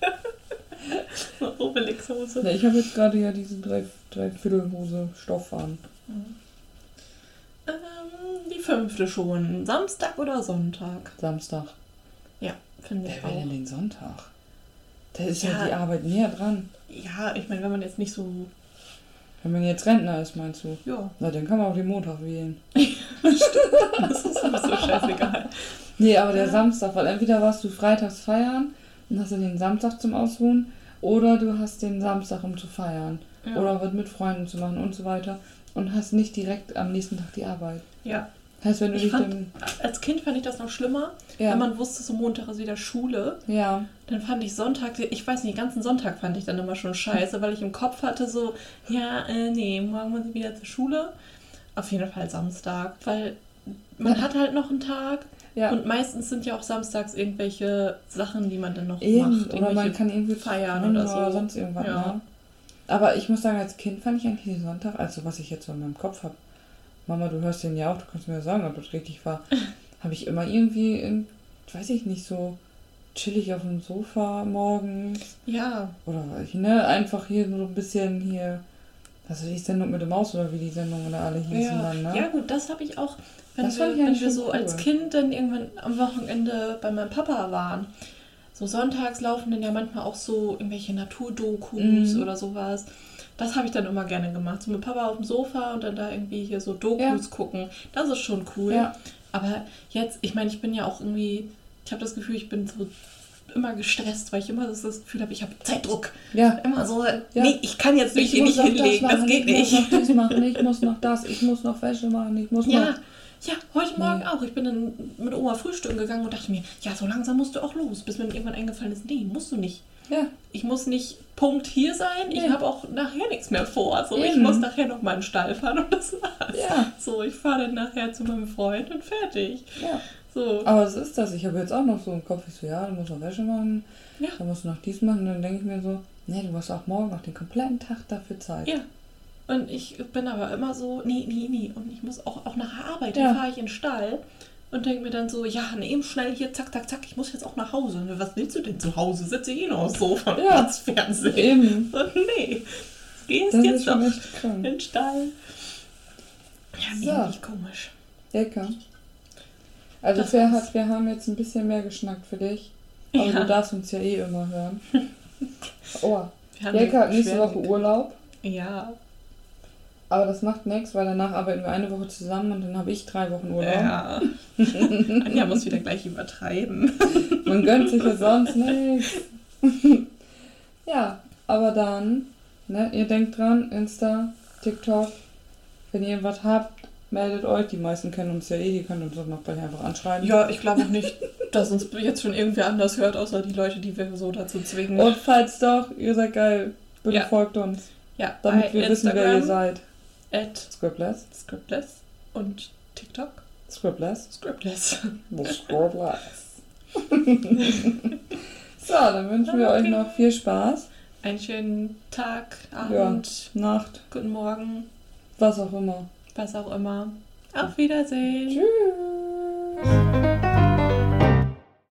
so Obelix-Hose. Ja, ich habe jetzt gerade ja diese drei, Dreiviertelhose Stoff an. Ähm, die fünfte schon. Samstag oder Sonntag? Samstag. Ja, finde ich Wer will denn auch. den Sonntag? Da ist ja, Ja. die Arbeit näher dran. Ja, ich meine, wenn man jetzt nicht so. Wenn man jetzt Rentner ist, meinst du? Ja, Na, dann kann man auch den Montag wählen. das ist sowieso scheißegal. Nee, aber der Ja. Samstag, weil entweder warst du freitags feiern und hast du den Samstag zum Ausruhen oder du hast den Samstag, um zu feiern. Ja. Oder was mit Freunden zu machen und so weiter. Und hast nicht direkt am nächsten Tag die Arbeit. ja. Heißt, wenn du Ich dich fand-. Als Kind fand ich das noch schlimmer, Ja. wenn man wusste, so Montag ist wieder Schule. ja. Dann fand ich Sonntag, ich weiß nicht, den ganzen Sonntag fand ich dann immer schon scheiße, weil ich im Kopf hatte so, ja, äh, nee, morgen muss ich wieder zur Schule. Auf jeden Fall Samstag, weil man hat halt noch einen Tag Ja. und meistens sind ja auch samstags irgendwelche Sachen, die man dann noch Eben. macht. Oder man kann irgendwie feiern oder so. oder sonst irgendwas. Ja. Ne? Aber ich muss sagen, als Kind fand ich eigentlich den Sonntag, also was ich jetzt so in meinem Kopf habe, Mama, du hörst den ja auch, du kannst mir ja sagen, ob das richtig war, habe ich immer irgendwie, in, weiß ich nicht, so chillig auf dem Sofa morgens Ja, oder ich, ne, einfach hier so ein bisschen hier, also die Sendung mit der Maus oder wie die Sendung oder alle hießen ja. dann, ne? ja gut, das habe ich auch, wenn Das wir, fand ich wenn wir so cool. als Kind dann irgendwann am Wochenende bei meinem Papa waren. So sonntags laufen dann ja manchmal auch so irgendwelche Naturdokus Mhm. oder sowas. Das habe ich dann immer gerne gemacht. So mit Papa auf dem Sofa und dann da irgendwie hier so Dokus Ja. gucken. Das ist schon cool. Ja. Aber jetzt, ich meine, ich bin ja auch irgendwie, ich habe das Gefühl, ich bin so immer gestresst, weil ich immer das das Gefühl habe, ich habe Zeitdruck. Ja. Immer so, nee, ich kann jetzt mich Ich hier nicht das hinlegen, das machen, geht ich nicht. muss noch das machen, ich muss noch das, ich muss noch Wäsche machen, ich muss Ja, noch... Ja, heute Morgen auch. Ich bin dann mit Oma frühstücken gegangen und dachte mir, ja, so langsam musst du auch los, bis mir irgendwann eingefallen ist, nee, musst du nicht. Ja. Ich muss nicht Punkt hier sein, ich Nee. habe auch nachher nichts mehr vor. So, ich Eben. muss nachher noch mal in den Stall fahren und das war's. Ja. So, ich fahre dann nachher zu meinem Freund und fertig. Ja. So. Aber was ist das? Ich habe jetzt auch noch so im Kopf, ich so, ja, du musst noch Wäsche machen, Ja. dann musst du noch dies machen. Und dann denke ich mir so, nee, du hast auch morgen noch den kompletten Tag dafür Zeit. Ja. Und ich bin aber immer so, nee, nee, nee. Und ich muss auch, auch nach der Arbeit, Ja. dann fahre ich in den Stall und denke mir dann so, ja, nee, eben schnell hier, zack, zack, zack, ich muss jetzt auch nach Hause. Und Was willst du denn zu Hause? Sitze eh noch aufs Sofa und Ja. ja. Fernsehen. Eben. Und nee, gehst Das jetzt doch in den Stall. Ja, nee, So. nicht komisch. Lecker. Also Das hat, wir haben jetzt ein bisschen mehr geschnackt für dich. Aber Ja. du darfst uns ja eh immer hören. Oh, Jelka hat nächste Woche. Urlaub. Ja, Aber das macht nichts, weil danach arbeiten wir eine Woche zusammen und dann habe ich drei Wochen Urlaub. ja. Anja muss wieder gleich übertreiben. Man gönnt sich ja sonst nichts. ja, aber dann, ne, ihr denkt dran, Insta, TikTok, wenn ihr was habt, meldet euch. Die meisten kennen uns ja eh, die können uns noch gleich einfach anschreiben. Ja, ich glaube auch nicht, dass uns jetzt schon irgendwer anders hört, außer die Leute, die wir so dazu zwingen. Und falls doch, ihr seid geil, bitte Ja. folgt uns, ja, damit wir wissen, wer ihr Instagram seid. At Scriptless, Scriptless und TikTok Scriptless, Scriptless. Scriptless. so, dann wünschen wir euch Okay. noch viel Spaß, Einen schönen Tag, Abend, Nacht, guten Morgen, was auch immer. was auch immer. Auf Wiedersehen. Tschüss.